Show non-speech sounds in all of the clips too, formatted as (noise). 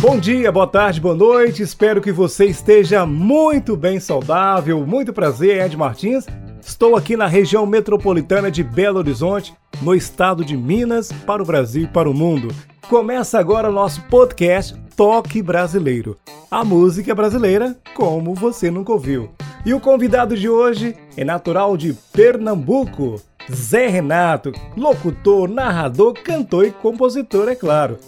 Bom dia, boa tarde, boa noite. Espero que você esteja muito bem saudável. Muito prazer, Ed Martins. Estou aqui na região metropolitana de Belo Horizonte, no estado de Minas, para o Brasil e para o mundo. Começa agora o nosso podcast Toque Brasileiro. A música brasileira como você nunca ouviu. E o convidado de hoje é natural de Pernambuco, Zé Renato, locutor, narrador, cantor e compositor, é claro.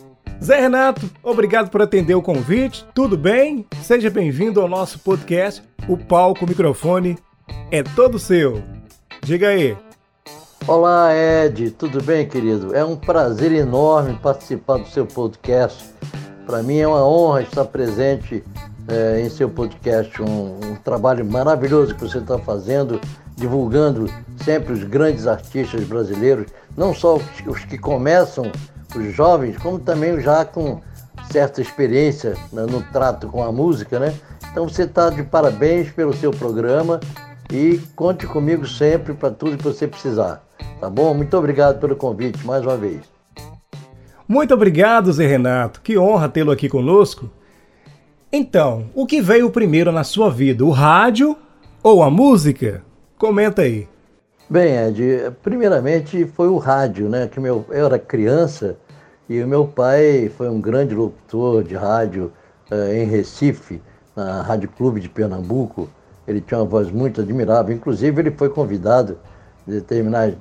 Zé Renato, obrigado por atender o convite. Tudo bem? Seja bem-vindo ao nosso podcast. O palco, o microfone é todo seu. Diga aí. Olá, Ed. Tudo bem, querido? É um prazer enorme participar do seu podcast. Para mim é uma honra estar presente é, em seu podcast. Um, um trabalho maravilhoso que você está fazendo, divulgando sempre os grandes artistas brasileiros, não só os, os que começam os jovens, como também já com certa experiência no trato com a música, né? Então você está de parabéns pelo seu programa e conte comigo sempre para tudo que você precisar. Tá bom? Muito obrigado pelo convite mais uma vez. Muito obrigado, Zé Renato. Que honra tê-lo aqui conosco. Então, o que veio primeiro na sua vida, o rádio ou a música? Comenta aí. Bem, Ed, primeiramente foi o rádio, né? Que meu, eu era criança e o meu pai foi um grande locutor de rádio uh, em Recife, na Rádio Clube de Pernambuco. Ele tinha uma voz muito admirável. Inclusive, ele foi convidado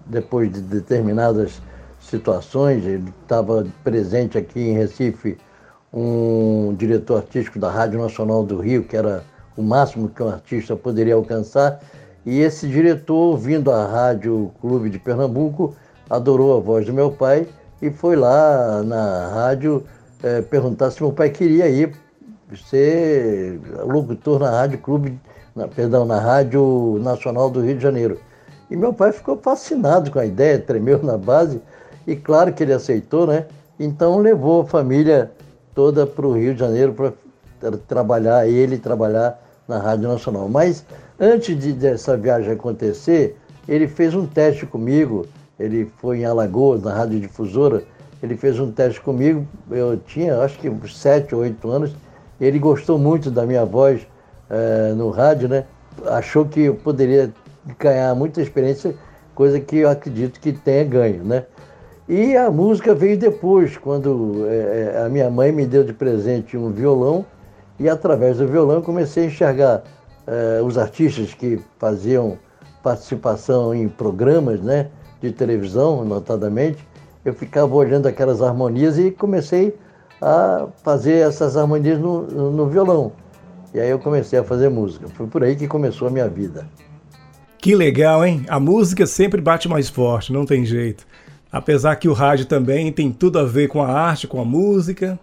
depois de determinadas situações. Ele estava presente aqui em Recife um diretor artístico da Rádio Nacional do Rio, que era o máximo que um artista poderia alcançar. E esse diretor, vindo à Rádio Clube de Pernambuco, adorou a voz do meu pai e foi lá na rádio é, perguntar se meu pai queria ir ser locutor na Rádio Clube, na, perdão, na Rádio Nacional do Rio de Janeiro. E meu pai ficou fascinado com a ideia, tremeu na base, e claro que ele aceitou, né? Então levou a família toda para o Rio de Janeiro para trabalhar, ele trabalhar na Rádio Nacional. Mas antes de, dessa viagem acontecer, ele fez um teste comigo ele foi em Alagoas, na Rádio Difusora, ele fez um teste comigo, eu tinha acho que 7 ou 8 anos, ele gostou muito da minha voz é, no rádio, né? Achou que eu poderia ganhar muita experiência, coisa que eu acredito que tenha ganho, né? E a música veio depois, quando é, a minha mãe me deu de presente um violão, e através do violão comecei a enxergar é, os artistas que faziam participação em programas, né? De televisão, notadamente, eu ficava olhando aquelas harmonias e comecei a fazer essas harmonias no, no violão. E aí eu comecei a fazer música. Foi por aí que começou a minha vida. Que legal, hein? A música sempre bate mais forte, não tem jeito. Apesar que o rádio também tem tudo a ver com a arte, com a música.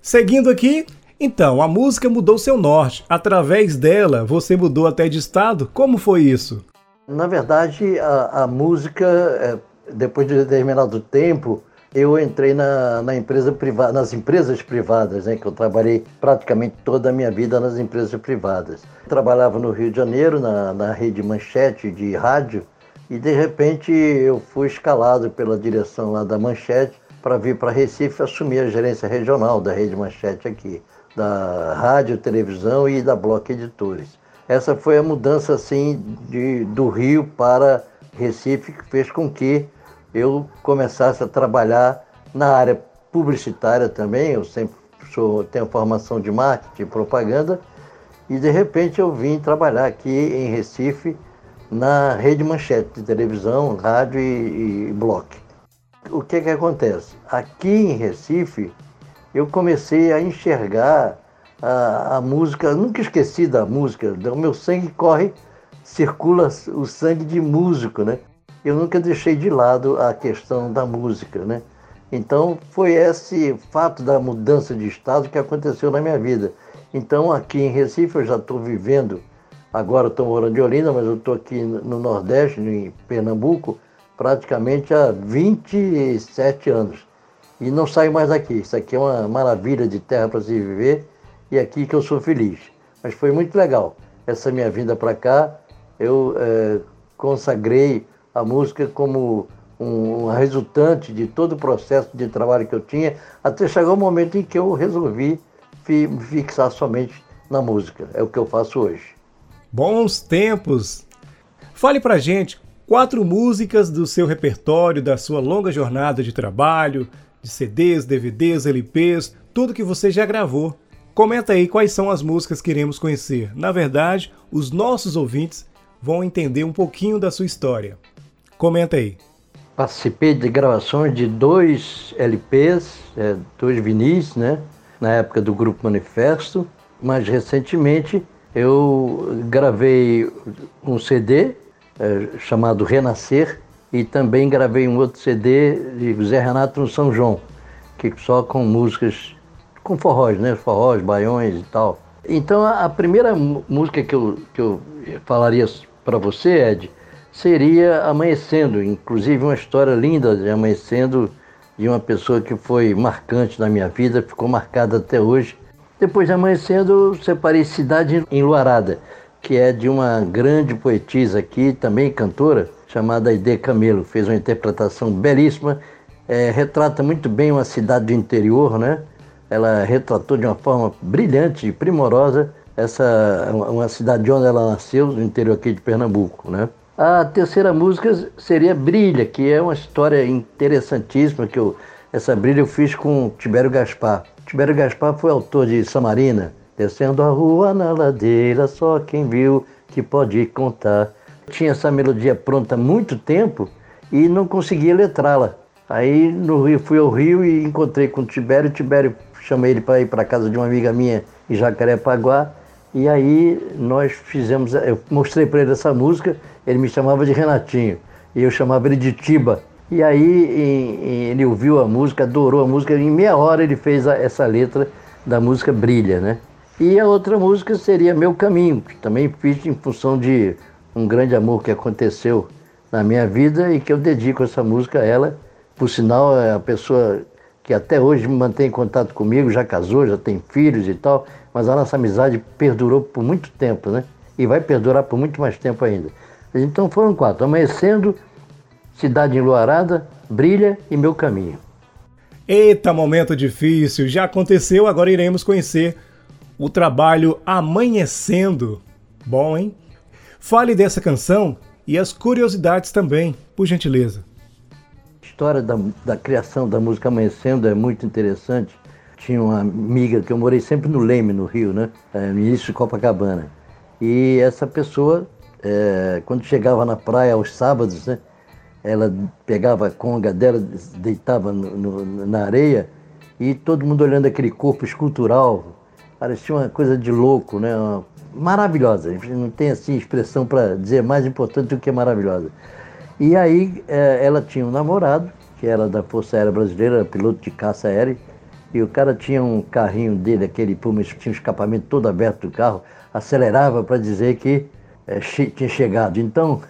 Seguindo aqui, então, a música mudou seu norte. Através dela, você mudou até de estado? Como foi isso? Na verdade, a, a música, é, depois de determinado tempo, eu entrei na, na empresa privada, nas empresas privadas, né, que eu trabalhei praticamente toda a minha vida nas empresas privadas. Trabalhava no Rio de Janeiro, na, na rede Manchete de rádio, e de repente eu fui escalado pela direção lá da Manchete para vir para Recife assumir a gerência regional da rede Manchete aqui, da rádio, televisão e da Bloco Editores. Essa foi a mudança assim de, do Rio para Recife que fez com que eu começasse a trabalhar na área publicitária também. Eu sempre sou, tenho formação de marketing propaganda e de repente eu vim trabalhar aqui em Recife na rede manchete de televisão, rádio e, e blog. O que que acontece? Aqui em Recife eu comecei a enxergar a, a música, nunca esqueci da música, o meu sangue corre, circula o sangue de músico, né? Eu nunca deixei de lado a questão da música, né? Então foi esse fato da mudança de estado que aconteceu na minha vida. Então aqui em Recife eu já estou vivendo, agora estou morando em Olinda, mas eu estou aqui no Nordeste, em Pernambuco, praticamente há 27 anos. E não saio mais daqui. Isso aqui é uma maravilha de terra para se viver e aqui que eu sou feliz. Mas foi muito legal essa minha vinda para cá. Eu é, consagrei a música como um, resultante de todo o processo de trabalho que eu tinha, até chegar o momento em que eu resolvi fi, fixar somente na música. É o que eu faço hoje. Bons tempos! Fale pra gente quatro músicas do seu repertório, da sua longa jornada de trabalho, de CDs, DVDs, LPs, tudo que você já gravou. Comenta aí quais são as músicas que queremos conhecer. Na verdade, os nossos ouvintes vão entender um pouquinho da sua história. Comenta aí. Participei de gravações de dois LPs, é, dois vinis, né? Na época do Grupo Manifesto. Mais recentemente, eu gravei um CD é, chamado Renascer e também gravei um outro CD de José Renato no São João, que só com músicas com forróis, né? Forróis, baiões e tal. Então, a primeira música que eu, que eu falaria para você, Ed, seria Amanhecendo, inclusive uma história linda de Amanhecendo, de uma pessoa que foi marcante na minha vida, ficou marcada até hoje. Depois de Amanhecendo, separei Cidade Enluarada, que é de uma grande poetisa aqui, também cantora, chamada Aide Camelo. Fez uma interpretação belíssima, é, retrata muito bem uma cidade do interior, né? Ela retratou de uma forma brilhante e primorosa essa uma cidade onde ela nasceu, no interior aqui de Pernambuco, né? A terceira música seria Brilha, que é uma história interessantíssima que eu essa brilha eu fiz com Tibério Gaspar. Tibério Gaspar foi autor de Samarina, descendo a rua na ladeira, só quem viu que pode contar. tinha essa melodia pronta há muito tempo e não conseguia letrá-la. Aí no Rio fui ao Rio e encontrei com o Tibério. Tibério chamei ele para ir para casa de uma amiga minha em Jacarepaguá e aí nós fizemos, eu mostrei para ele essa música, ele me chamava de Renatinho, e eu chamava ele de Tiba. E aí em, em, ele ouviu a música, adorou a música, em meia hora ele fez a, essa letra da música Brilha, né? E a outra música seria Meu Caminho, que também fiz em função de um grande amor que aconteceu na minha vida e que eu dedico essa música a ela. Por sinal, a pessoa que até hoje mantém contato comigo, já casou, já tem filhos e tal, mas a nossa amizade perdurou por muito tempo, né? E vai perdurar por muito mais tempo ainda. Então foram quatro: Amanhecendo, Cidade Enluarada, Brilha e Meu Caminho. Eita, momento difícil! Já aconteceu, agora iremos conhecer o trabalho Amanhecendo. Bom, hein? Fale dessa canção e as curiosidades também, por gentileza. História da, da criação da música Amanhecendo é muito interessante tinha uma amiga que eu morei sempre no Leme, no Rio, né? É, início de Copacabana. E essa pessoa, é, quando chegava na praia aos sábados, né? Ela pegava a conga dela, deitava no, no, na areia e todo mundo olhando aquele corpo escultural. Parecia uma coisa de louco, né? Uma, maravilhosa. Não tem assim expressão para dizer mais importante do que maravilhosa. E aí é, ela tinha um namorado, que era da Força Aérea Brasileira, piloto de caça aérea, e o cara tinha um carrinho dele, aquele Puma, tinha um escapamento todo aberto do carro, acelerava para dizer que é, che tinha chegado. Então,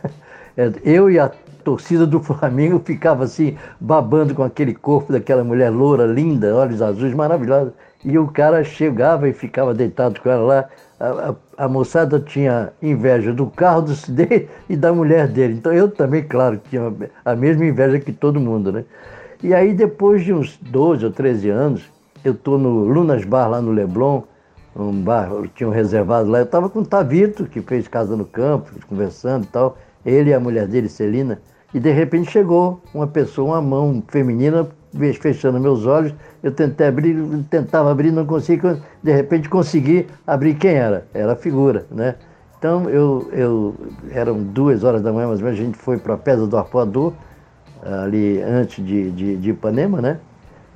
é, (laughs) eu e a torcida do Flamengo ficava assim, babando com aquele corpo daquela mulher loura, linda, olhos azuis, maravilhosa. E o cara chegava e ficava deitado com ela lá. A, a, moçada tinha inveja do carro do (laughs) e da mulher dele. Então eu também, claro, tinha a mesma inveja que todo mundo, né? E aí, depois de uns 12 ou 13 anos, eu estou no Lunas Bar, lá no Leblon, um bar, eu tinha um reservado lá. Eu estava com o Tavito, que fez casa no campo, conversando e tal. Ele e a mulher dele, Celina. E de repente chegou uma pessoa, uma mão feminina, fechando meus olhos. Eu tentei abrir, tentava abrir, não conseguia. De repente consegui abrir quem era. Era a figura, né? Então eu, eu eram duas horas da manhã, menos, a gente foi para a Pedra do Arpoador ali antes de, de, de, Ipanema, né?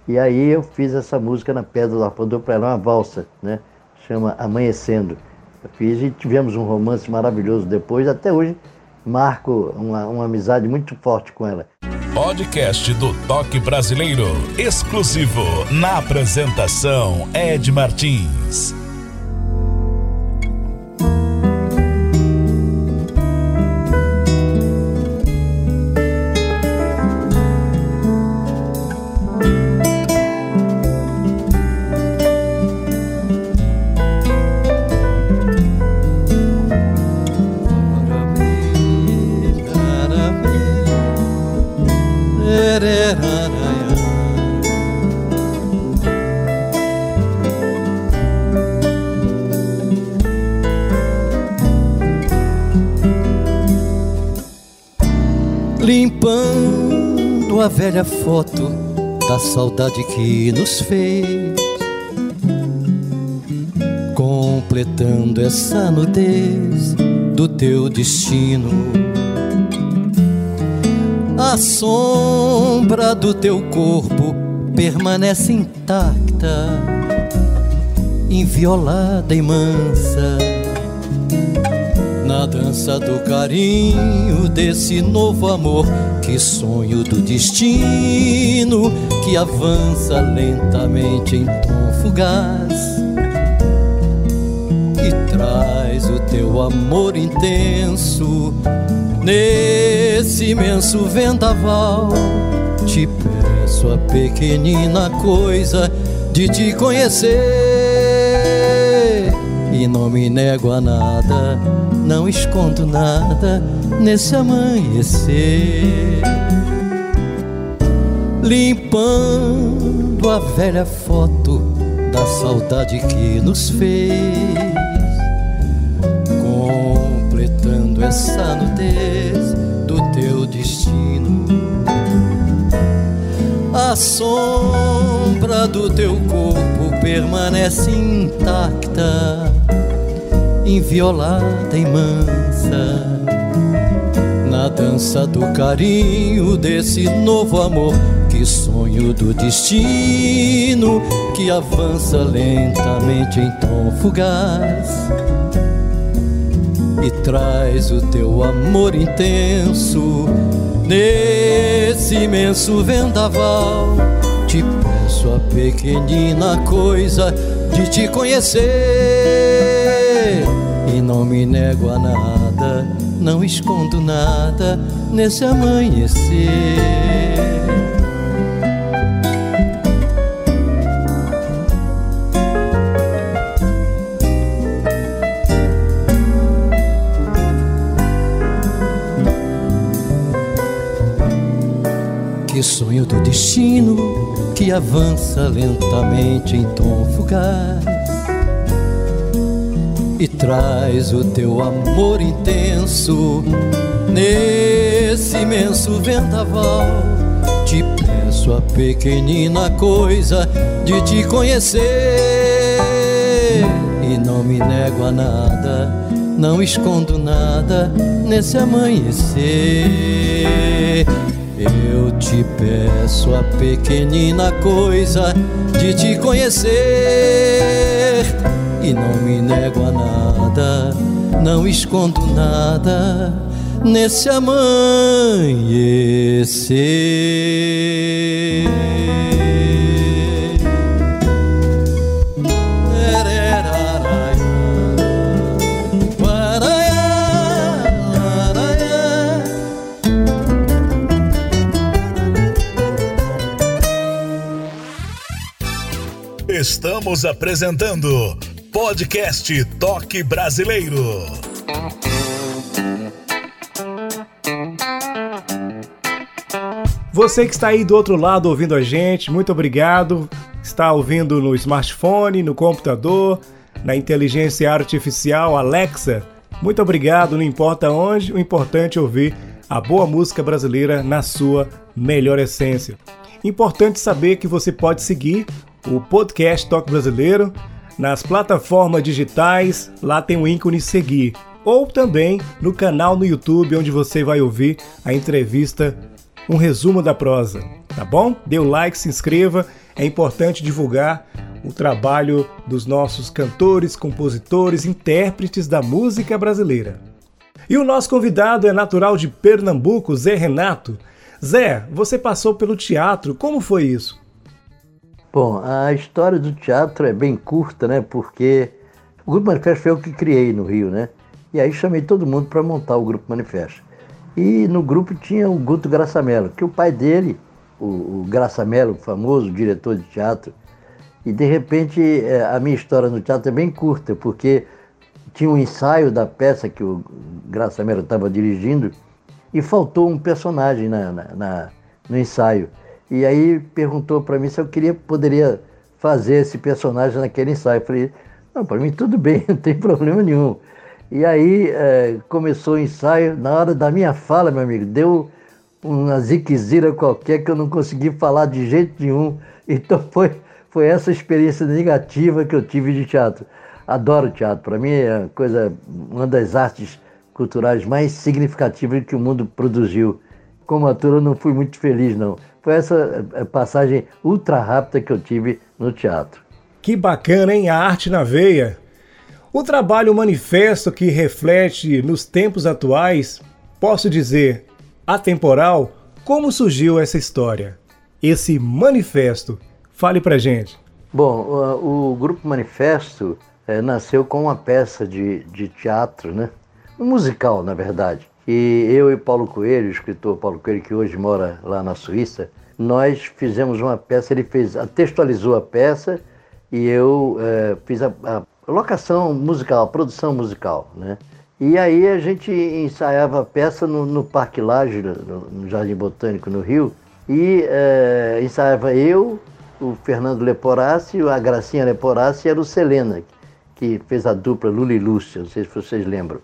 E aí eu fiz essa música na Pedra do Arpoador para ela, uma valsa, né? Chama Amanhecendo. Eu fiz e tivemos um romance maravilhoso depois, até hoje marco uma, uma amizade muito forte com ela. Podcast do Toque Brasileiro, exclusivo na apresentação Ed Martins. Foto da saudade que nos fez, completando essa nudez do teu destino a sombra do teu corpo permanece intacta, inviolada e mansa. Na dança do carinho desse novo amor, que sonho do destino que avança lentamente em tom fugaz e traz o teu amor intenso Nesse imenso vendaval, te peço a pequenina coisa de te conhecer. E não me nego a nada, não escondo nada nesse amanhecer. Limpando a velha foto da saudade que nos fez essa nudez do teu destino. A sombra do teu corpo permanece intacta, inviolada e mansa. Na dança do carinho desse novo amor, que sonho do destino que avança lentamente em tom fugaz e traz o teu amor intenso nesse imenso vendaval. Te peço a pequenina coisa de te conhecer não me nego a nada, não escondo nada nesse amanhecer. Que sonho do destino que avança lentamente em tom fugaz e traz o teu amor intenso nesse imenso vendaval. Te peço a pequenina coisa de te conhecer e não me nego a nada, não escondo nada nesse amanhecer. Eu te peço a pequenina coisa de te conhecer e não me nego a nada, não escondo nada nesse amanhecer. Estamos apresentando Podcast Toque Brasileiro. Você que está aí do outro lado ouvindo a gente, muito obrigado. Está ouvindo no smartphone, no computador, na inteligência artificial Alexa. Muito obrigado, não importa onde, o importante é ouvir a boa música brasileira na sua melhor essência. Importante saber que você pode seguir o podcast Toque Brasileiro nas plataformas digitais, lá tem o ícone seguir, ou também no canal no YouTube onde você vai ouvir a entrevista, um resumo da prosa, tá bom? Dê o like, se inscreva, é importante divulgar o trabalho dos nossos cantores, compositores, intérpretes da música brasileira. E o nosso convidado é natural de Pernambuco, Zé Renato. Zé, você passou pelo teatro, como foi isso? Bom, a história do teatro é bem curta, né? Porque o Grupo Manifesto foi eu que criei no Rio, né? E aí chamei todo mundo para montar o Grupo Manifesto. E no grupo tinha o Guto Graçamelo, que o pai dele, o, o Graçamelo, famoso diretor de teatro, e de repente é, a minha história no teatro é bem curta, porque tinha um ensaio da peça que o Graçamelo estava dirigindo e faltou um personagem na, na, na, no ensaio. E aí perguntou para mim se eu queria, poderia fazer esse personagem naquele ensaio. Eu falei, não, para mim tudo bem, (laughs) não tem problema nenhum. E aí é, começou o ensaio, na hora da minha fala, meu amigo, deu uma ziquezira qualquer que eu não consegui falar de jeito nenhum. (laughs) Então foi, foi essa experiência negativa que eu tive de teatro. Adoro teatro, para mim é coisa, uma das artes culturais mais significativas que o mundo produziu. Como ator eu não fui muito feliz não. Foi essa é, passagem ultra rápida que eu tive no teatro. Que bacana, hein? A arte na veia. O trabalho manifesto que reflete nos tempos atuais, posso dizer, atemporal, como surgiu essa história? Esse manifesto. Fale pra gente. Bom, o, Grupo Manifesto é, nasceu com uma peça de, de teatro, né? Um musical, na verdade. E eu e Paulo Coelho, o escritor Paulo Coelho, que hoje mora lá na Suíça, nós fizemos uma peça, ele fez, textualizou a peça e eu é, fiz a, a locação musical, produção musical, né? E aí a gente ensaiava a peça no, no Parque Laje, no, no, Jardim Botânico, no Rio, e é, ensaiava eu, o Fernando Leporassi, a Gracinha Leporassi e a Lucelena, que fez a dupla Lula e Lúcia, não sei se vocês lembram.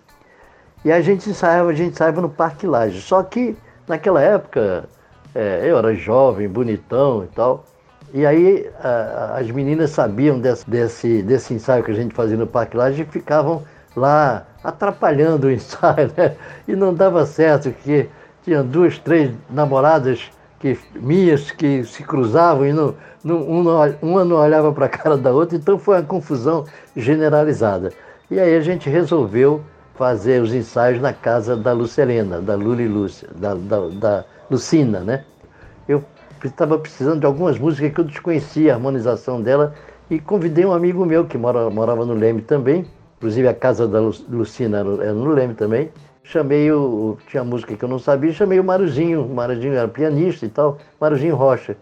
E a gente ensaiava, a gente ensaiava no Parque Laje. Só que naquela época é, eu era jovem, bonitão e tal, e aí a, as meninas sabiam desse, desse, desse ensaio que a gente fazia no Parque Laje e ficavam lá atrapalhando o (laughs) ensaio, né? E não dava certo, porque tinha duas, três namoradas que, minhas que se cruzavam e não, não, uma não olhava para a cara da outra, então foi uma confusão generalizada. E aí a gente resolveu fazer os ensaios na casa da Lucelena, da Luli Lúcia, da, da, da Lucina, né? Eu estava precisando de algumas músicas que eu desconhecia a harmonização dela e convidei um amigo meu que mora, morava no Leme também, inclusive a casa da Lucina era no Leme também. Chamei o. Tinha música que eu não sabia, chamei o Maruzinho. O Maruzinho era pianista e tal, Maruzinho Rocha.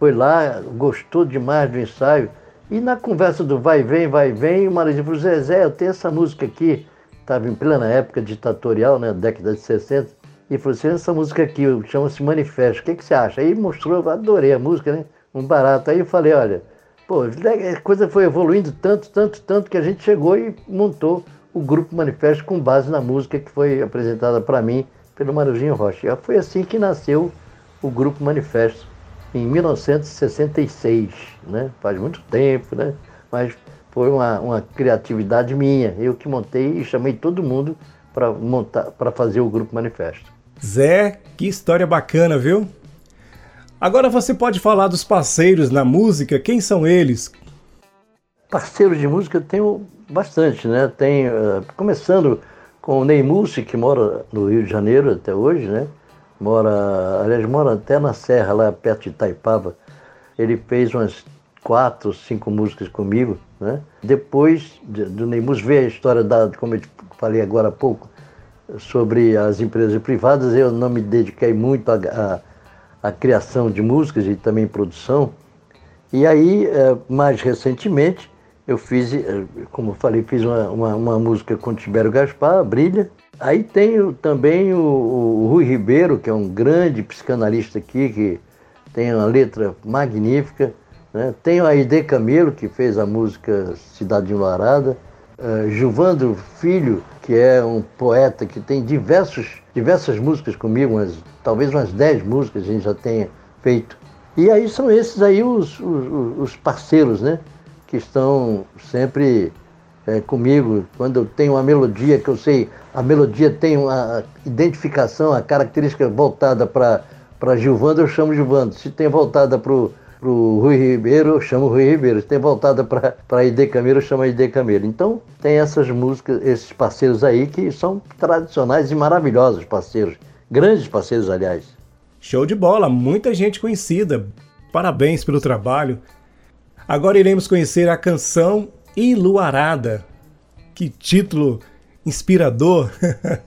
Foi lá, gostou demais do ensaio. E na conversa do vai vem, vai vem, o Maruzinho falou: Zé, eu tenho essa música aqui. Estava em plena época ditatorial, né, década de 60 e falou assim, essa música aqui chama-se Manifesto, o que, que você acha? Aí mostrou, adorei a música, né? Um barato. Aí eu falei, olha, pô, a coisa foi evoluindo tanto, tanto, tanto que a gente chegou e montou o Grupo Manifesto com base na música que foi apresentada para mim pelo Marujinho Rocha. Foi assim que nasceu o Grupo Manifesto, em 1966, né? Faz muito tempo, né? Mas foi uma, uma criatividade minha. Eu que montei e chamei todo mundo para montar, para fazer o Grupo Manifesto. Zé, que história bacana, viu? Agora você pode falar dos parceiros na música, quem são eles? Parceiros de música eu tenho bastante, né? Tem, uh, começando com o Ney Mussi, que mora no Rio de Janeiro até hoje, né? Mora, aliás, mora até na Serra, lá perto de Itaipava. Ele fez umas quatro, cinco músicas comigo, né? Depois do Ney Mussi veio a história da, como eu falei agora há pouco, sobre as empresas privadas, eu não me dediquei muito à, criação de músicas e também produção. E aí, é, mais recentemente, eu fiz, é, como eu falei, fiz uma, uma, uma música com Tibério Gaspar, Brilha. Aí tenho também o, o, Rui Ribeiro, que é um grande psicanalista aqui, que tem uma letra magnífica. Né? Tenho a Ide Camelo, que fez a música Cidade Enluarada. Uh, Gilvandro Filho, que é um poeta que tem diversos, diversas músicas comigo, umas, talvez umas 10 músicas a gente já tenha feito. E aí são esses aí os, os, os parceiros, né? Que estão sempre é, comigo. Quando eu tenho uma melodia que eu sei, a melodia tem uma identificação, a característica voltada para Gilvando, eu chamo Gilvando. Se tem voltada para o o Rui Ribeiro, eu chamo Rui Ribeiro. Se tem voltada para ID Camilo, eu chamo ID Camilo. Então, tem essas músicas, esses parceiros aí que são tradicionais e maravilhosos parceiros. Grandes parceiros, aliás. Show de bola, muita gente conhecida. Parabéns pelo trabalho. Agora iremos conhecer a canção Iluarada. Que título inspirador!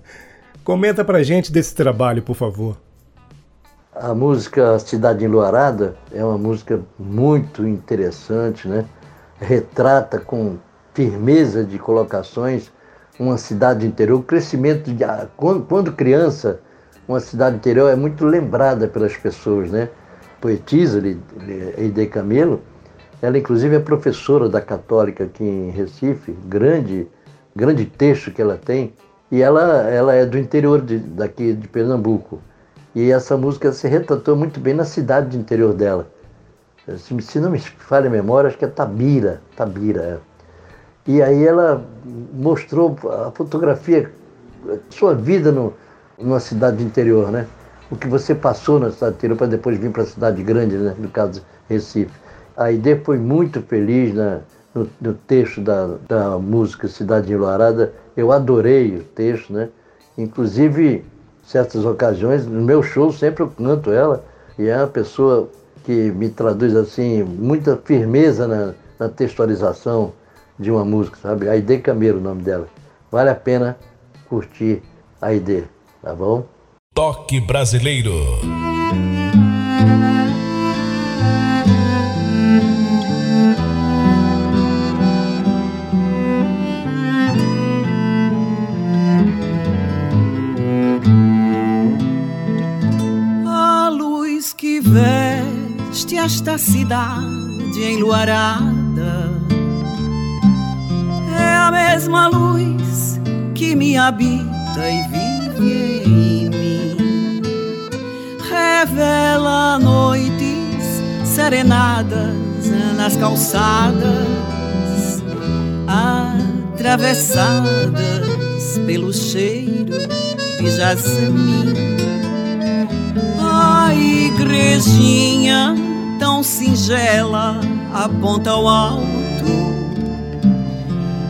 (laughs) Comenta pra gente desse trabalho, por favor. A música Cidade Enluarada é uma música muito interessante, né? Retrata com firmeza de colocações uma cidade interior, o crescimento de quando criança, uma cidade interior é muito lembrada pelas pessoas, né? Poetisa Eide Camelo, ela inclusive é professora da Católica aqui em Recife, grande grande texto que ela tem, e ela ela é do interior de, daqui de Pernambuco. E essa música se retratou muito bem na cidade de interior dela. Se não me falha a memória, acho que é Tabira. Tabira, é. E aí ela mostrou a fotografia, sua vida no, numa cidade interior, né? O que você passou na cidade interior para depois vir para a cidade grande, né? no caso Recife. A ideia foi muito feliz na, no, no, texto da, da música Cidade Enluarada. Eu adorei o texto, né? Inclusive, certas ocasiões, no meu show sempre eu canto ela, e é uma pessoa que me traduz assim, muita firmeza na, na textualização de uma música, sabe? Aide Camero o nome dela. Vale a pena curtir a Aide, tá bom? Toque Brasileiro. Esta cidade enluarada é a mesma luz que me habita e vive em mim. Revela noites serenadas nas calçadas, atravessadas pelo cheiro de jasmim. A igrejinha tão singela aponta ao alto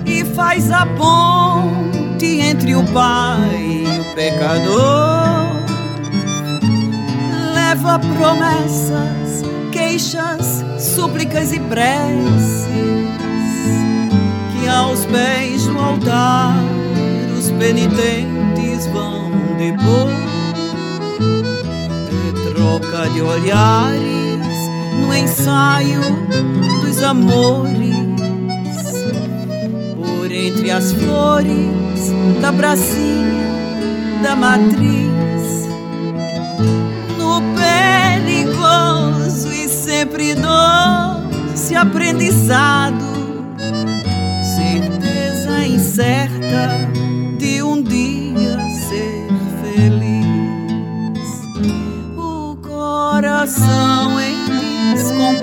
e faz a ponte entre o Pai e o pecador. Leva promessas, queixas, súplicas e preces que aos pés do altar os penitentes vão depor. De troca de olhares no ensaio dos amores, por entre as flores da pracinha da matriz, no perigoso e sempre doce aprendizado, certeza incerta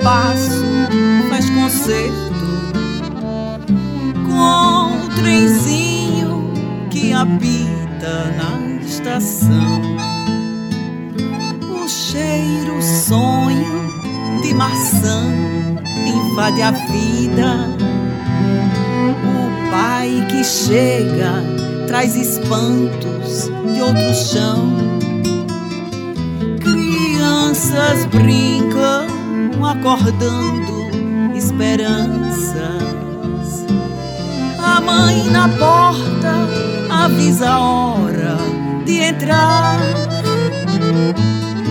compasso faz concerto com o trenzinho que habita na estação. O cheiro, sonho de maçã invade a vida. O pai que chega traz espantos de outro chão. Crianças brincam acordando esperanças. A mãe na porta avisa a hora de entrar.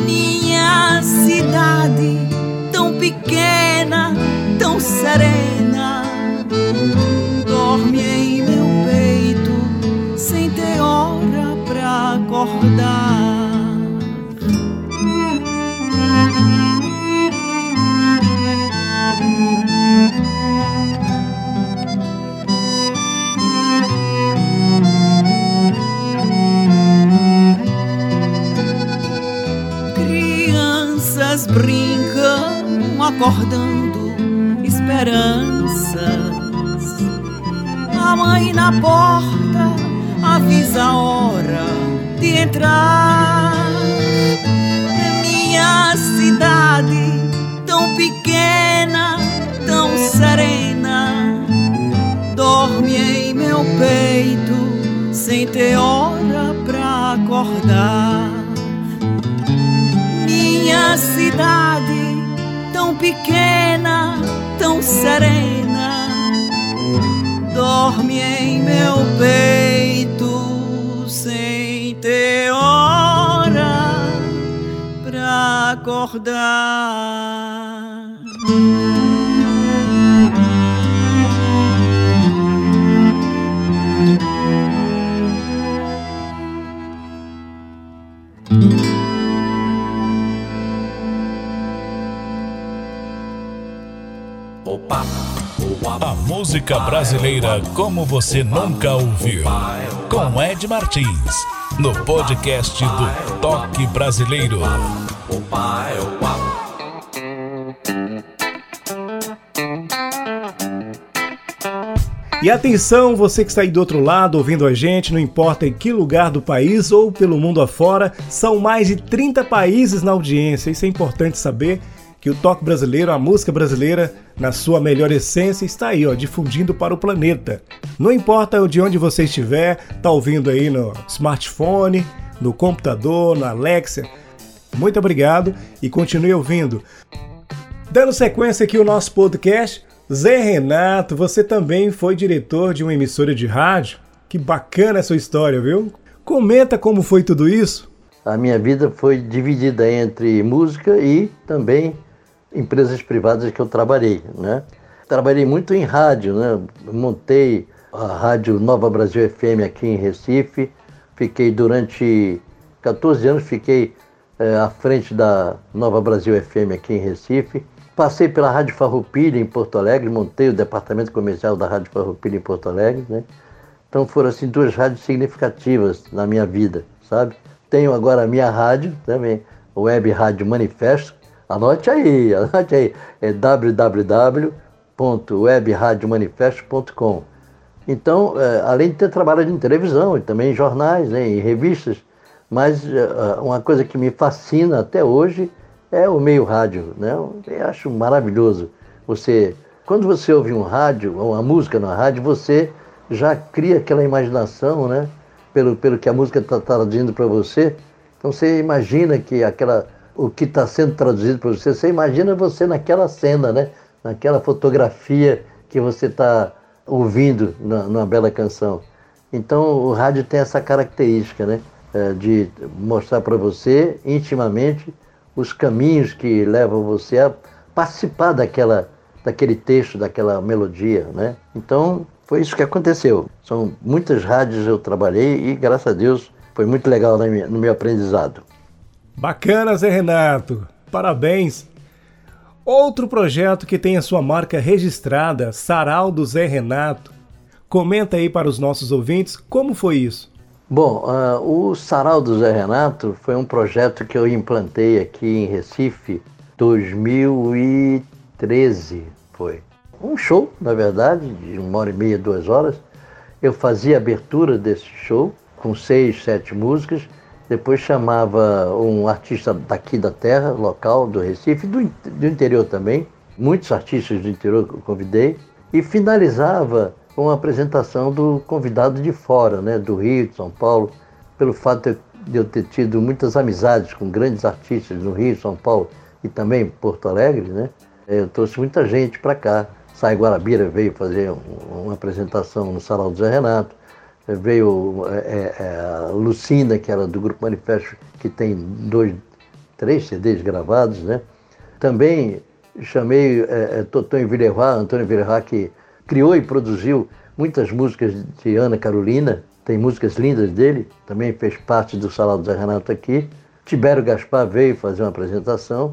Minha cidade tão pequena, tão serena, dorme em meu peito sem ter hora pra acordar. Porta avisa a hora de entrar. Minha cidade tão pequena, tão serena, dorme em meu peito sem ter hora pra acordar minha cidade, tão pequena, tão serena, meu peito sem ter hora pra acordar. Música brasileira como você nunca ouviu. Com Ed Martins, no podcast do Toque Brasileiro. E atenção, você que está aí do outro lado ouvindo a gente, não importa em que lugar do país ou pelo mundo afora, são mais de 30 países na audiência. Isso é importante saber que o toque brasileiro, a música brasileira, na sua melhor essência, está aí, ó, difundindo para o planeta. Não importa de onde você estiver, tá ouvindo aí no smartphone, no computador, na Alexa. Muito obrigado e continue ouvindo. Dando sequência aqui o nosso podcast, Zé Renato, você também foi diretor de uma emissora de rádio. Que bacana essa história, viu? Comenta como foi tudo isso. A minha vida foi dividida entre música e também empresas privadas que eu trabalhei, né? Trabalhei muito em rádio, né? Montei a rádio Nova Brasil FM aqui em Recife. Fiquei durante 14 anos, fiquei é, à frente da Nova Brasil FM aqui em Recife. Passei pela Rádio Farroupilha em Porto Alegre, montei o departamento comercial da Rádio Farroupilha em Porto Alegre, né? Então foram assim duas rádios significativas na minha vida, sabe? Tenho agora a minha rádio também, Web Rádio Manifesto, Anote aí, (laughs) anote aí. É www.webradiomanifesto.com. Então, é, além de ter trabalhado em televisão e também em jornais, né, em revistas, mas é, uma coisa que me fascina até hoje é o meio rádio. Né? Eu acho maravilhoso. Você, quando você ouve um rádio, uma música na rádio, você já cria aquela imaginação, né? Pelo, pelo que a música está traduzindo para você. Então você imagina que aquela o que está sendo traduzido para você. Você imagina você naquela cena, né? naquela fotografia que você está ouvindo na, numa bela canção. Então o rádio tem essa característica né? É, de mostrar para você intimamente os caminhos que levam você a participar daquela, daquele texto, daquela melodia. Né? Então foi isso que aconteceu. São muitas rádios eu trabalhei e graças a Deus foi muito legal no meu aprendizado. Bacana, Zé Renato. Parabéns. Outro projeto que tem a sua marca registrada, Sarau do Zé Renato. Comenta aí para os nossos ouvintes como foi isso. Bom, uh, o Sarau do Zé Renato foi um projeto que eu implantei aqui em Recife 2013, foi. Um show, na verdade, de uma hora e meia, duas horas. Eu fazia a abertura desse show com seis, sete músicas depois chamava um artista daqui da terra, local, do Recife, do, do interior também, muitos artistas do interior eu convidei, e finalizava com a apresentação do convidado de fora, né, do Rio, de São Paulo, pelo fato de eu ter tido muitas amizades com grandes artistas no Rio, São Paulo e também Porto Alegre, né, eu trouxe muita gente para cá. Sai Guarabira veio fazer uma apresentação no Salão do Zé Renato, veio é, é, é, Lucina, que era do Grupo Manifesto, que tem dois, três CDs gravados, né? Também chamei é, é Totonho Villeroy, Antônio Villeroy, que criou e produziu muitas músicas de Ana Carolina, tem músicas lindas dele, também fez parte do Salão do Zé Renato aqui. Tibério Gaspar veio fazer uma apresentação.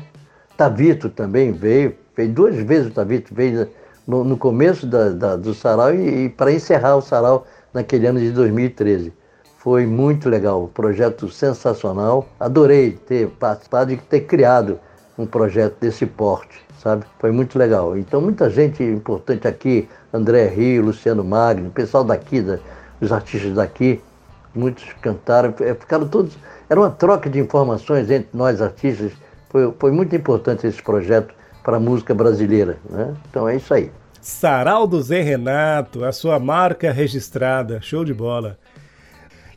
Tavito também veio, fez duas vezes o Tavito, veio no, no começo da, da, do sarau e, e para encerrar o sarau naquele ano de 2013. Foi muito legal, um projeto sensacional. Adorei ter participado e ter criado um projeto desse porte, sabe? Foi muito legal. Então, muita gente importante aqui, André Rio, Luciano Magno, pessoal daqui, da, os artistas daqui, muitos cantaram, é, ficaram todos. Era uma troca de informações entre nós artistas. Foi, foi muito importante esse projeto para a música brasileira. Né? Então é isso aí. Sarau do Zé Renato, a sua marca registrada. Show de bola.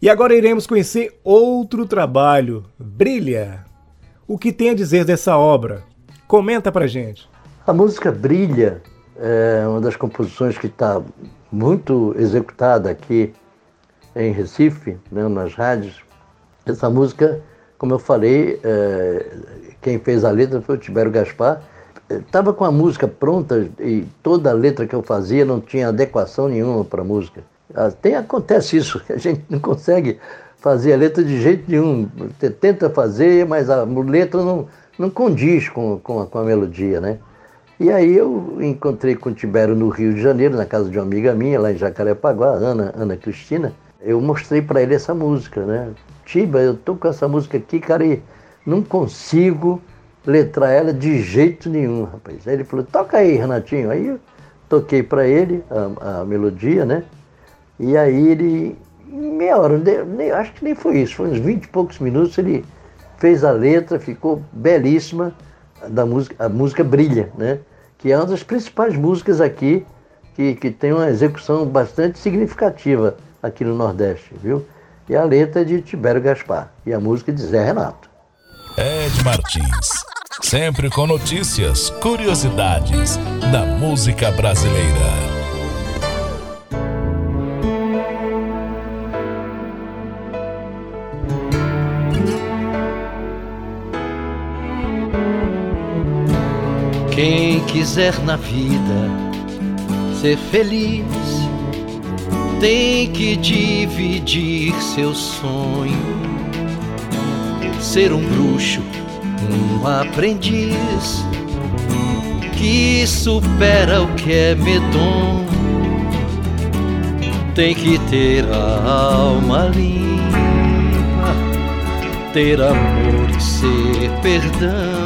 E agora iremos conhecer outro trabalho, Brilha. O que tem a dizer dessa obra? Comenta pra gente. A música Brilha é uma das composições que está muito executada aqui em Recife, né, nas rádios. Essa música, como eu falei, é, quem fez a letra foi o Tibério Gaspar. Estava com a música pronta e toda a letra que eu fazia não tinha adequação nenhuma para a música. Até acontece isso, (laughs) a gente não consegue fazer a letra de jeito nenhum. Você tenta fazer, mas a letra não, não condiz com, com, a, com a melodia, né? E aí eu encontrei com o Tibério no Rio de Janeiro, na casa de uma amiga minha, lá em Jacarepaguá, Ana, Ana Cristina. Eu mostrei para ele essa música, né? Tiba, eu tô com essa música aqui, cara, e não consigo letrar ela de jeito nenhum, rapaz. Aí ele falou, toca aí, Renatinho. Aí eu toquei para ele a, a, melodia, né? E aí ele, em meia hora, nem, acho que nem foi isso, foi uns 20 e poucos minutos, ele fez a letra, ficou belíssima da música, a música Brilha, né? que é uma das principais músicas aqui, que, que tem uma execução bastante significativa aqui no Nordeste, viu? E a letra é de Tibério Gaspar e a música é de Zé Renato. Ed Martins, sempre com notícias, curiosidades da música brasileira. Quem quiser na vida ser feliz tem que dividir seu sonho. Ser um bruxo, um aprendiz que supera o que é medonho. Tem que ter a alma limpa, ter amor e ser perdão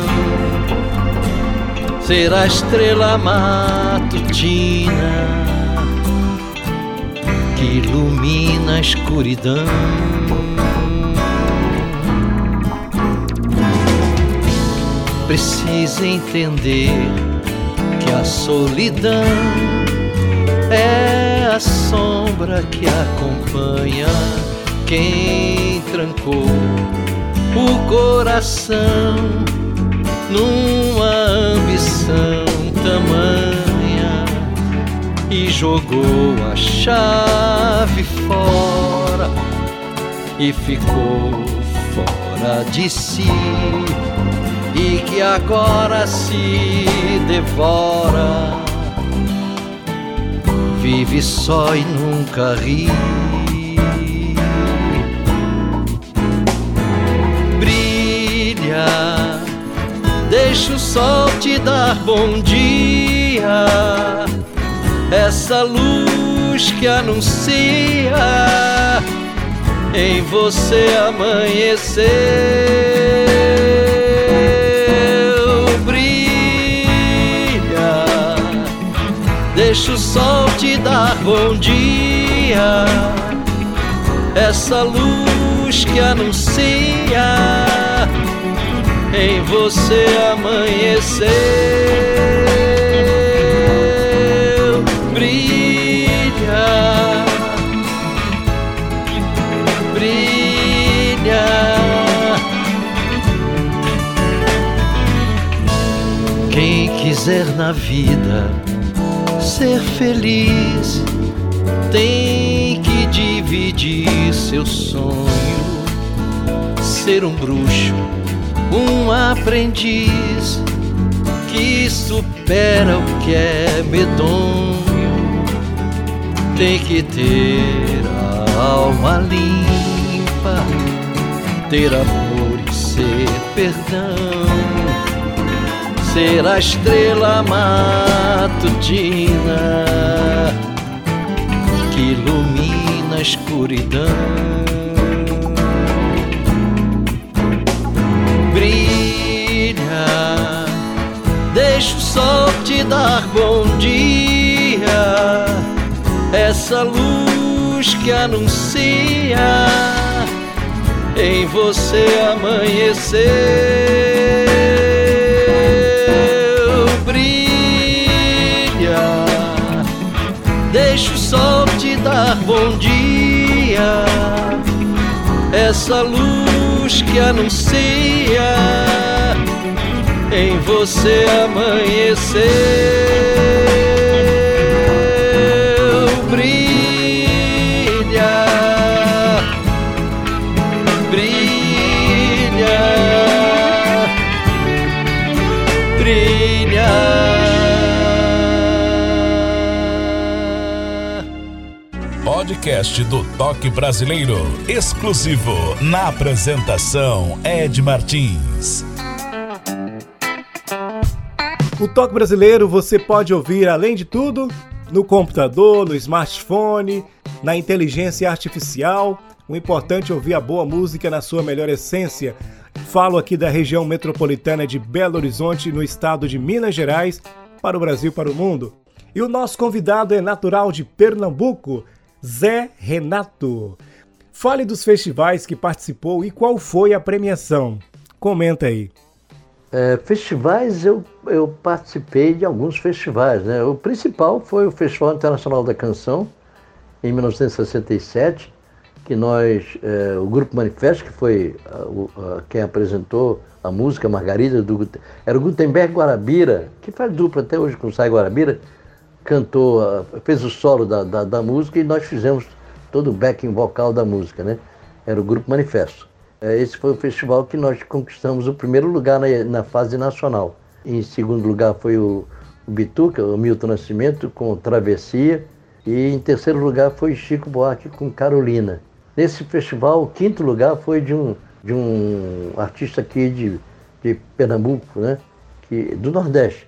ser a estrela matutina que ilumina a escuridão. Precisa entender que a solidão é a sombra que acompanha quem trancou o coração numa ambição tamanha e jogou a chave fora e ficou fora de si e que agora se devora. Vive só e nunca ri. Deixa o sol te dar bom dia, essa luz que anuncia em você amanhecer. Deixa o sol te dar bom dia, essa luz que anuncia em você amanheceu. Brilha, brilha. Quem quiser na vida ser feliz tem que dividir seu sonho, ser um bruxo um aprendiz que supera o que é medonho. Tem que ter a alma limpa, ter amor e ser perdão, ser a estrela matutina que ilumina a escuridão. Deixa o sol te dar bom dia, essa luz que anuncia em você amanhecer. Deixa o sol te dar bom dia, essa luz que anuncia em você amanhecer. Podcast do Toque Brasileiro, exclusivo na apresentação Ed Martins. O Toque Brasileiro você pode ouvir, além de tudo, no computador, no smartphone, na inteligência artificial. O importante é ouvir a boa música na sua melhor essência. Falo aqui da região metropolitana de Belo Horizonte, no estado de Minas Gerais, para o Brasil, para o mundo. E o nosso convidado é natural de Pernambuco, Zé Renato. Fale dos festivais que participou e qual foi a premiação. Comenta aí. É, festivais, eu, eu participei de alguns festivais. Né? O principal foi o Festival Internacional da Canção, em 1967, que nós, é, o Grupo Manifesto, que foi a, a, quem apresentou a música Margarida, do, era o Gutenberg Guarabira, que faz dupla até hoje com o Sai Guarabira, cantou, fez o solo da, da, da, música e nós fizemos todo o backing vocal da música, né? Era o Grupo Manifesto. É, esse foi o festival que nós conquistamos o primeiro lugar na, na fase nacional. Em segundo lugar foi o, o Bituca, o Milton Nascimento, com Travessia. E em terceiro lugar foi Chico Buarque com Carolina. Nesse festival, o quinto lugar foi de um, de um artista aqui de, de Pernambuco, né? Que, do Nordeste,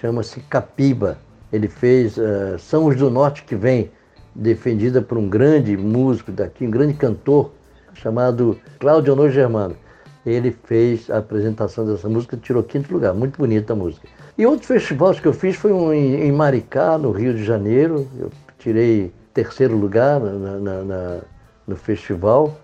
chama-se Capiba. Ele fez uh, São os do Norte que vem, defendida por um grande músico daqui, um grande cantor, chamado Cláudio Honor Germano. Ele fez a apresentação dessa música, tirou quinto lugar, muito bonita a música. E outros festivais que eu fiz foi um em, Maricá, no Rio de Janeiro. Eu tirei terceiro lugar na, na, na, no festival.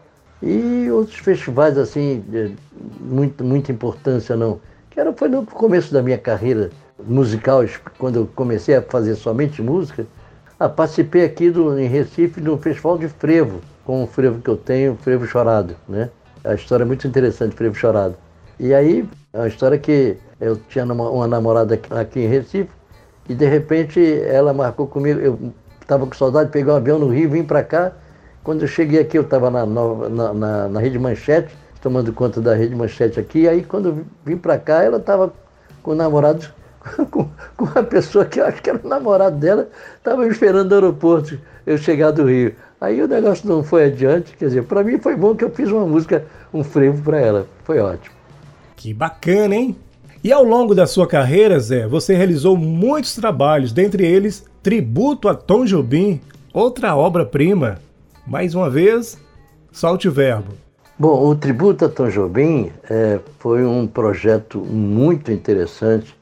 E outros festivais, assim, de muito, muita importância não. Que era, foi no começo da minha carreira musical, quando eu comecei a fazer somente música, ah, participei aqui do, em Recife do Festival de Frevo, com o frevo que eu tenho, Frevo Chorado, né? A história é muito interessante, Frevo Chorado. E aí, é uma história que eu tinha uma namorada aqui em Recife e de repente ela marcou comigo, eu estava com saudade, peguei um avião no Rio, vim para cá. Quando eu cheguei aqui, eu estava na, na, na, na, Rede Manchete, tomando conta da Rede Manchete aqui. E aí, quando eu vim para cá, ela estava com o namorado (laughs) com, com uma pessoa que eu acho que era o namorado dela, estava esperando no aeroporto, eu chegar do Rio. Aí o negócio não foi adiante, quer dizer, para mim foi bom que eu fiz uma música, um frevo para ela, foi ótimo. Que bacana, hein? E ao longo da sua carreira, Zé, você realizou muitos trabalhos, dentre eles Tributo a Tom Jobim, outra obra-prima. Mais uma vez, solte o verbo. Bom, o Tributo a Tom Jobim é, foi um projeto muito interessante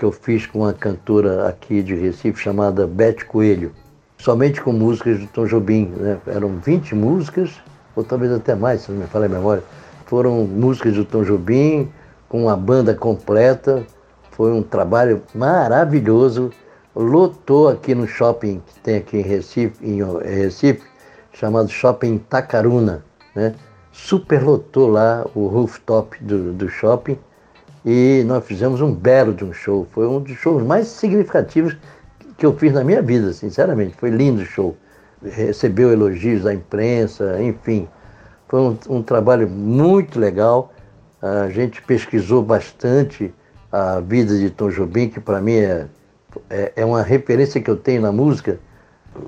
que eu fiz com uma cantora aqui de Recife chamada Beth Coelho, somente com músicas do Tom Jobim. Né? Eram 20 músicas, ou talvez até mais, se não me falha a memória. Foram músicas do Tom Jobim, com uma banda completa. Foi um trabalho maravilhoso. Lotou aqui no shopping que tem aqui em Recife, em Recife chamado Shopping Tacaruna. Né? Super lotou lá o rooftop do, do shopping e nós fizemos um belo de um show. Foi um dos shows mais significativos que eu fiz na minha vida, sinceramente. Foi lindo o show. Recebeu elogios da imprensa, enfim. Foi um, um trabalho muito legal. A gente pesquisou bastante a vida de Tom Jobim, que para mim é, é, é, uma referência que eu tenho na música.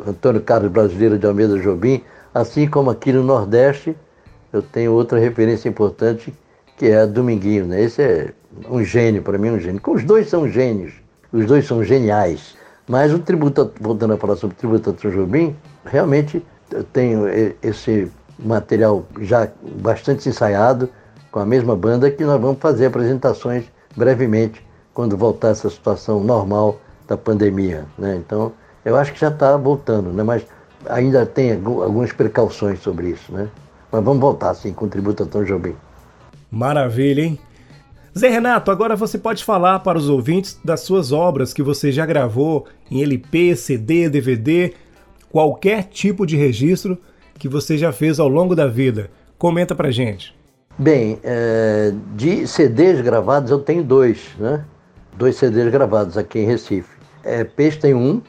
Antônio Carlos Brasileiro de Almeida Jobim, assim como aqui no Nordeste, eu tenho outra referência importante que é Dominguinho. Né? Esse é um gênio, para mim um gênio. Os dois são gênios, os dois são geniais. Mas o tributo, voltando a falar sobre o tributo a Jobim, realmente eu tenho esse material já bastante ensaiado com a mesma banda que nós vamos fazer apresentações brevemente quando voltar essa situação normal da pandemia. Né? Então, eu acho que já está voltando, né? mas ainda tem algumas precauções sobre isso. Né? Mas vamos voltar, sim, com o tributo a Tom Jobim. Maravilha, hein? Zé Renato, agora você pode falar para os ouvintes das suas obras que você já gravou em LP, CD, DVD, qualquer tipo de registro que você já fez ao longo da vida. Comenta pra gente. Bem, é, de CDs gravados eu tenho dois, né? Dois CDs gravados aqui em Recife. É, Peixe tem um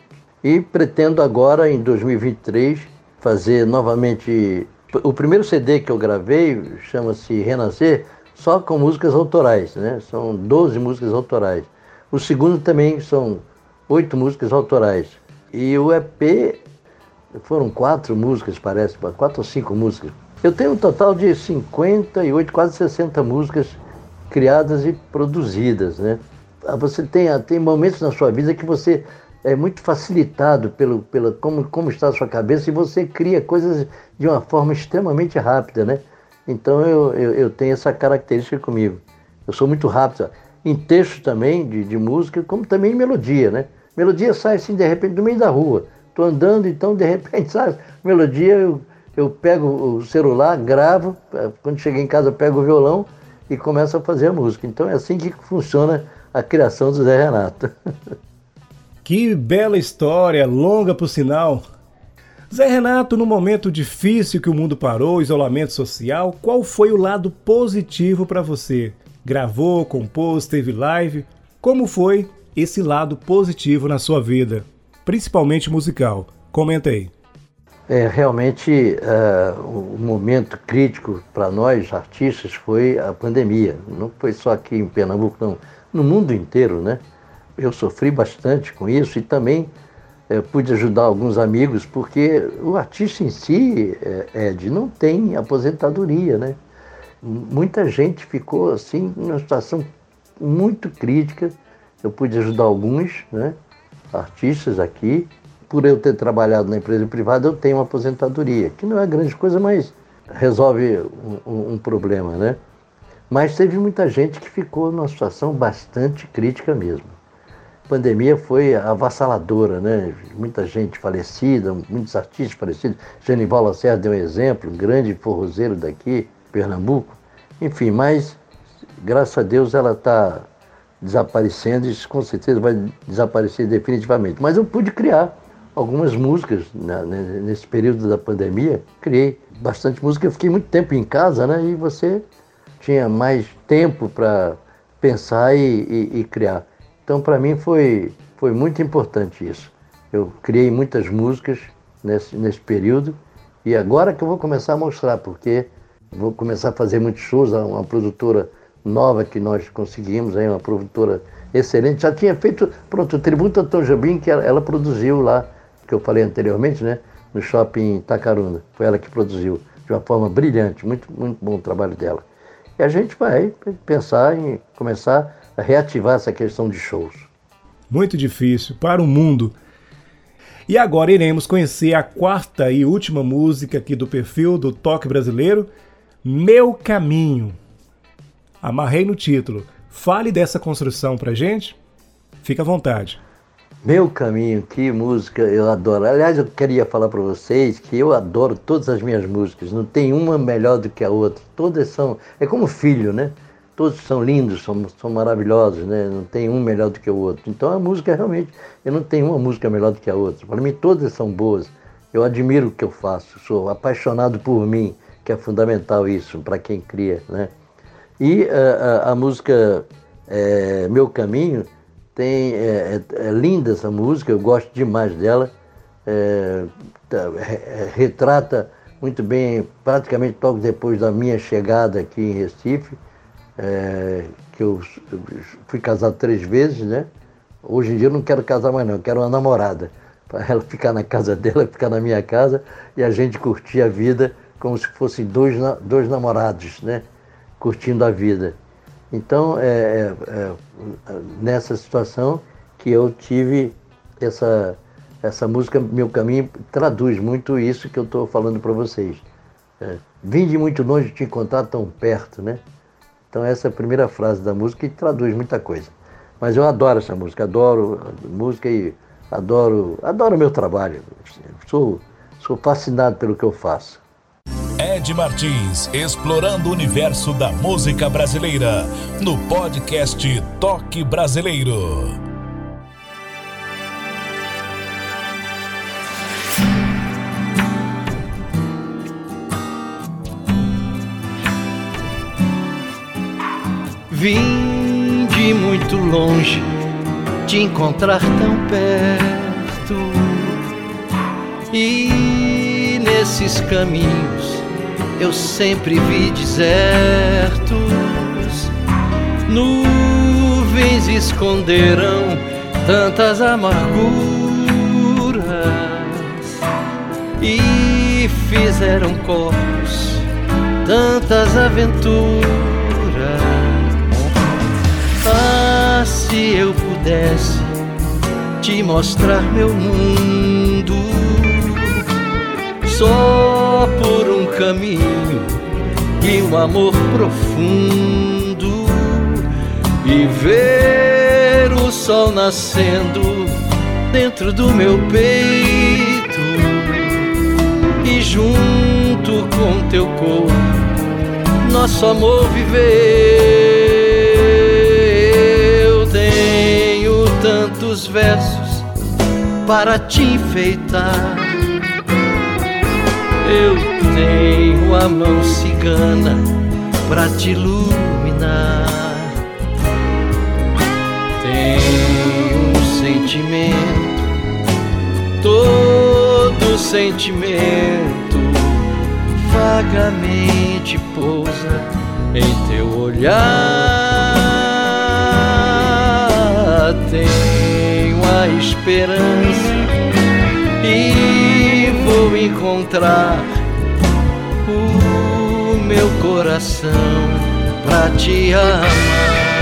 e pretendo agora, em 2023, fazer novamente. O primeiro CD que eu gravei chama-se Renascer, só com músicas autorais, né? São 12 músicas autorais. O segundo também são oito músicas autorais. E o EP foram quatro músicas, parece, quatro ou cinco músicas. Eu tenho um total de 58, quase 60 músicas criadas e produzidas, né? Ah, você tem, ah, tem momentos na sua vida que você é muito facilitado pelo, pela como, como está a sua cabeça e você cria coisas de uma forma extremamente rápida, né? Então eu, eu, eu tenho essa característica comigo. Eu sou muito rápido em texto também de, de música, como também em melodia, né? Melodia sai assim de repente do meio da rua. Estou andando, então de repente (laughs) sai melodia, eu eu pego o celular, gravo, é, quando cheguei em casa pego o violão e começo a fazer a música. Então é assim que funciona a criação do Zé Renato. (laughs) Que bela história, longa por sinal. Zé Renato, no momento difícil que o mundo parou, isolamento social, qual foi o lado positivo para você? Gravou, compôs, teve live? Como foi esse lado positivo na sua vida, principalmente musical? Comenta aí. É, realmente, uh, o momento crítico para nós, artistas, foi a pandemia. Não foi só aqui em Pernambuco, não. No mundo inteiro, né? Eu sofri bastante com isso e também uh, pude ajudar alguns amigos, porque o artista em si, uh, Ed, não tem aposentadoria, né? Muita gente ficou, assim, numa situação muito crítica. Eu pude ajudar alguns, né? Artistas aqui, por eu ter trabalhado na empresa privada, eu tenho uma aposentadoria, que não é grande coisa, mas resolve um, um problema, né? Mas teve muita gente que ficou numa situação bastante crítica mesmo. Pandemia foi avassaladora, né? Muita gente falecida, muitos artistas falecidos. Genival Lacerda deu um exemplo, um grande forrozeiro daqui, Pernambuco. Enfim, mas graças a Deus ela está desaparecendo e com certeza vai desaparecer definitivamente. Mas eu pude criar algumas músicas né, nesse período da pandemia. Criei bastante música. Eu fiquei muito tempo em casa, né? E você tinha mais tempo para pensar e, e, e, criar. Então, para mim, foi, foi muito importante isso. Eu criei muitas músicas nesse, nesse período e agora que eu vou começar a mostrar, porque vou começar a fazer muitos shows. Uma produtora nova que nós conseguimos, aí, uma produtora excelente. Já tinha feito, pronto, o Tributo a Tom Jobim, que ela, ela produziu lá que eu falei anteriormente, né? No shopping Tacaruna. Foi ela que produziu de uma forma brilhante, muito, muito bom o trabalho dela. E a gente vai pensar em começar reativar essa questão de shows. Muito difícil para o mundo. E agora iremos conhecer a quarta e última música aqui do perfil do Toque Brasileiro, Meu Caminho. Amarrei no título. Fale dessa construção pra gente. Fica à vontade. Meu Caminho, que música eu adoro. Aliás, eu queria falar para vocês que eu adoro todas as minhas músicas. Não tem uma melhor do que a outra. Todas são. É como filho, né? Todos são lindos, são, são maravilhosos, né? Não tem um melhor do que o outro. Então a música realmente. Eu não tenho uma música melhor do que a outra. Para mim, todas são boas. Eu admiro o que eu faço. Sou apaixonado por mim, que é fundamental isso para quem cria, né? E a, a, a música é, Meu Caminho tem, é, é, é, linda essa música, eu gosto demais dela. É, retrata muito bem, praticamente logo depois da minha chegada aqui em Recife, é, que eu fui casado três vezes, né? Hoje em dia eu não quero casar mais não, eu quero uma namorada. Para ela ficar na casa dela, ficar na minha casa e a gente curtir a vida como se fossem dois, dois namorados, né? Curtindo a vida. Então, é, é, é, nessa situação que eu tive essa, essa música, Meu Caminho, traduz muito isso que eu estou falando para vocês. É, Vim de muito longe te encontrar tão perto, né? Então, essa é a primeira frase da música e traduz muita coisa. Mas eu adoro essa música, adoro música e adoro adoro meu trabalho. Sou, sou fascinado pelo que eu faço. Ed Martins, explorando o universo da música brasileira, no podcast Toque Brasileiro. Vim de muito longe te encontrar tão perto. E nesses caminhos eu sempre vi desertos. Nuvens esconderão tantas amarguras e fizeram corpos tantas aventuras. Se eu pudesse te mostrar meu mundo só por um caminho e um amor profundo e ver o sol nascendo dentro do meu peito e junto com teu corpo nosso amor viver. Tantos versos para te enfeitar. Eu tenho a mão cigana para te iluminar. Tenho um sentimento, todo sentimento vagamente pousa em teu olhar. Esperança e vou encontrar o meu coração pra te amar.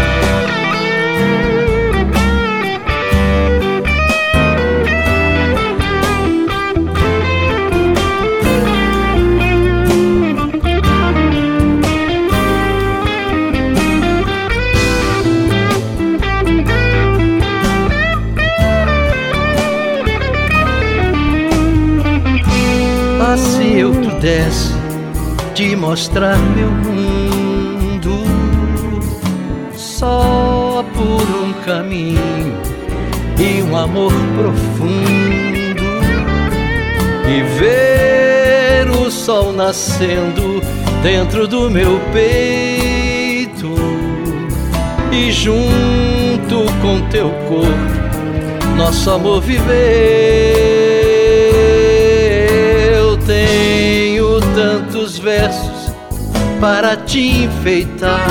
Mostrar meu mundo só por um caminho e um amor profundo e ver o sol nascendo dentro do meu peito e junto com teu corpo nosso amor viver. Eu tenho tantos versos para te enfeitar.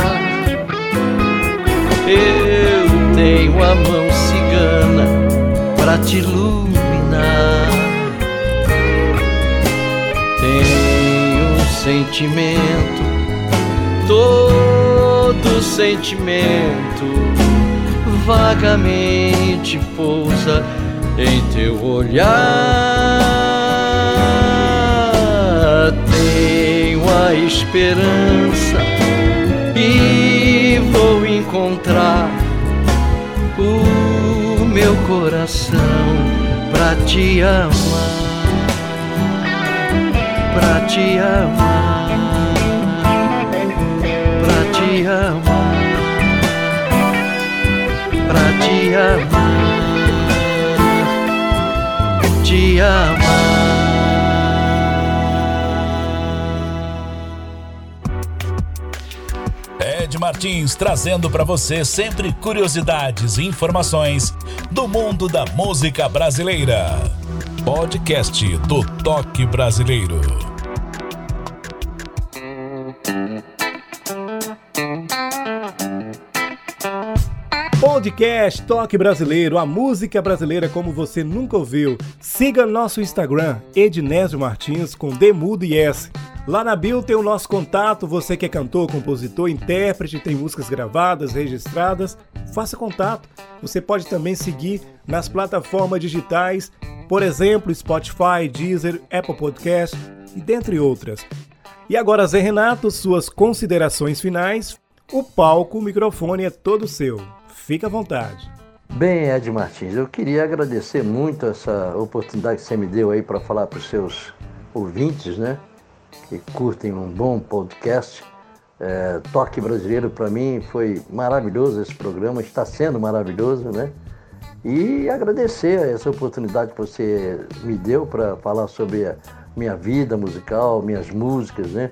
Eu tenho a mão cigana para te iluminar. Tenho um sentimento, todo sentimento vagamente pousa em teu olhar. Esperança e vou encontrar o meu coração pra te amar, pra te amar, pra te amar pra te amar, te amar. Ed Martins trazendo para você sempre curiosidades e informações do mundo da música brasileira. Podcast do Toque Brasileiro. Podcast Toque Brasileiro, a música brasileira como você nunca ouviu. Siga nosso Instagram, Ednésio Martins, com D mudo e S. Lá na bio tem o nosso contato, você que é cantor, compositor, intérprete, tem músicas gravadas, registradas, faça contato. Você pode também seguir nas plataformas digitais, por exemplo, Spotify, Deezer, Apple Podcast e dentre outras. E agora, Zé Renato, suas considerações finais. O palco, o microfone é todo seu. Fique à vontade. Bem, Ed Martins, eu queria agradecer muito essa oportunidade que você me deu aí para falar para os seus ouvintes, né? Que curtem um bom podcast. É, Toque Brasileiro, para mim, foi maravilhoso esse programa, está sendo maravilhoso, né? E agradecer essa oportunidade que você me deu para falar sobre a minha vida musical, minhas músicas, né?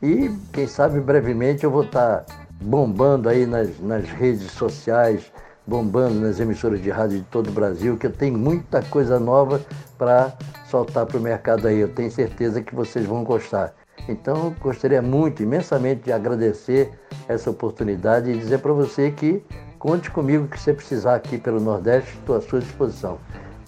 E quem sabe brevemente eu vou estar bombando aí nas, nas redes sociais, bombando nas emissoras de rádio de todo o Brasil, que eu tenho muita coisa nova para soltar para o mercado aí. Eu tenho certeza que vocês vão gostar. Então, gostaria muito, imensamente, de agradecer essa oportunidade e dizer para você que conte comigo que você precisar aqui pelo Nordeste, estou à sua disposição.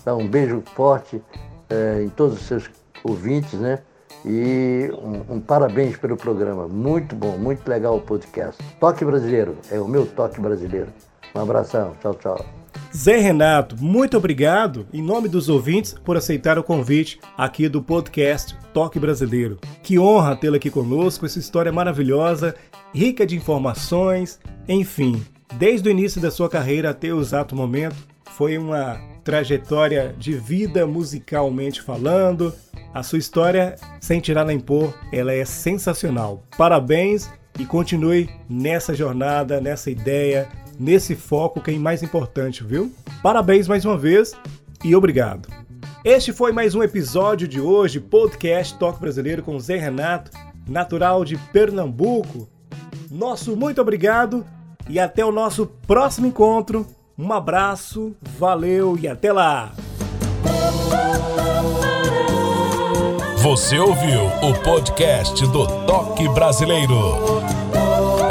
Então, um beijo forte é, em todos os seus ouvintes, né? E um, um, parabéns pelo programa. Muito bom, muito legal o podcast. Toque Brasileiro, é o meu toque brasileiro. Um abração, tchau, tchau. Zé Renato, muito obrigado em nome dos ouvintes por aceitar o convite aqui do podcast Toque Brasileiro. Que honra tê-lo aqui conosco, essa história maravilhosa, rica de informações, enfim, desde o início da sua carreira até o exato momento, foi uma trajetória de vida musicalmente falando. A sua história, sem tirar nem pôr, ela é sensacional. Parabéns e continue nessa jornada, nessa ideia, nesse foco que é mais importante, viu? Parabéns mais uma vez e obrigado. Este foi mais um episódio de hoje, podcast Toque Brasileiro com Zé Renato, natural de Pernambuco. Nosso muito obrigado e até o nosso próximo encontro. Um abraço, valeu e até lá! Você ouviu o podcast do Toque Brasileiro.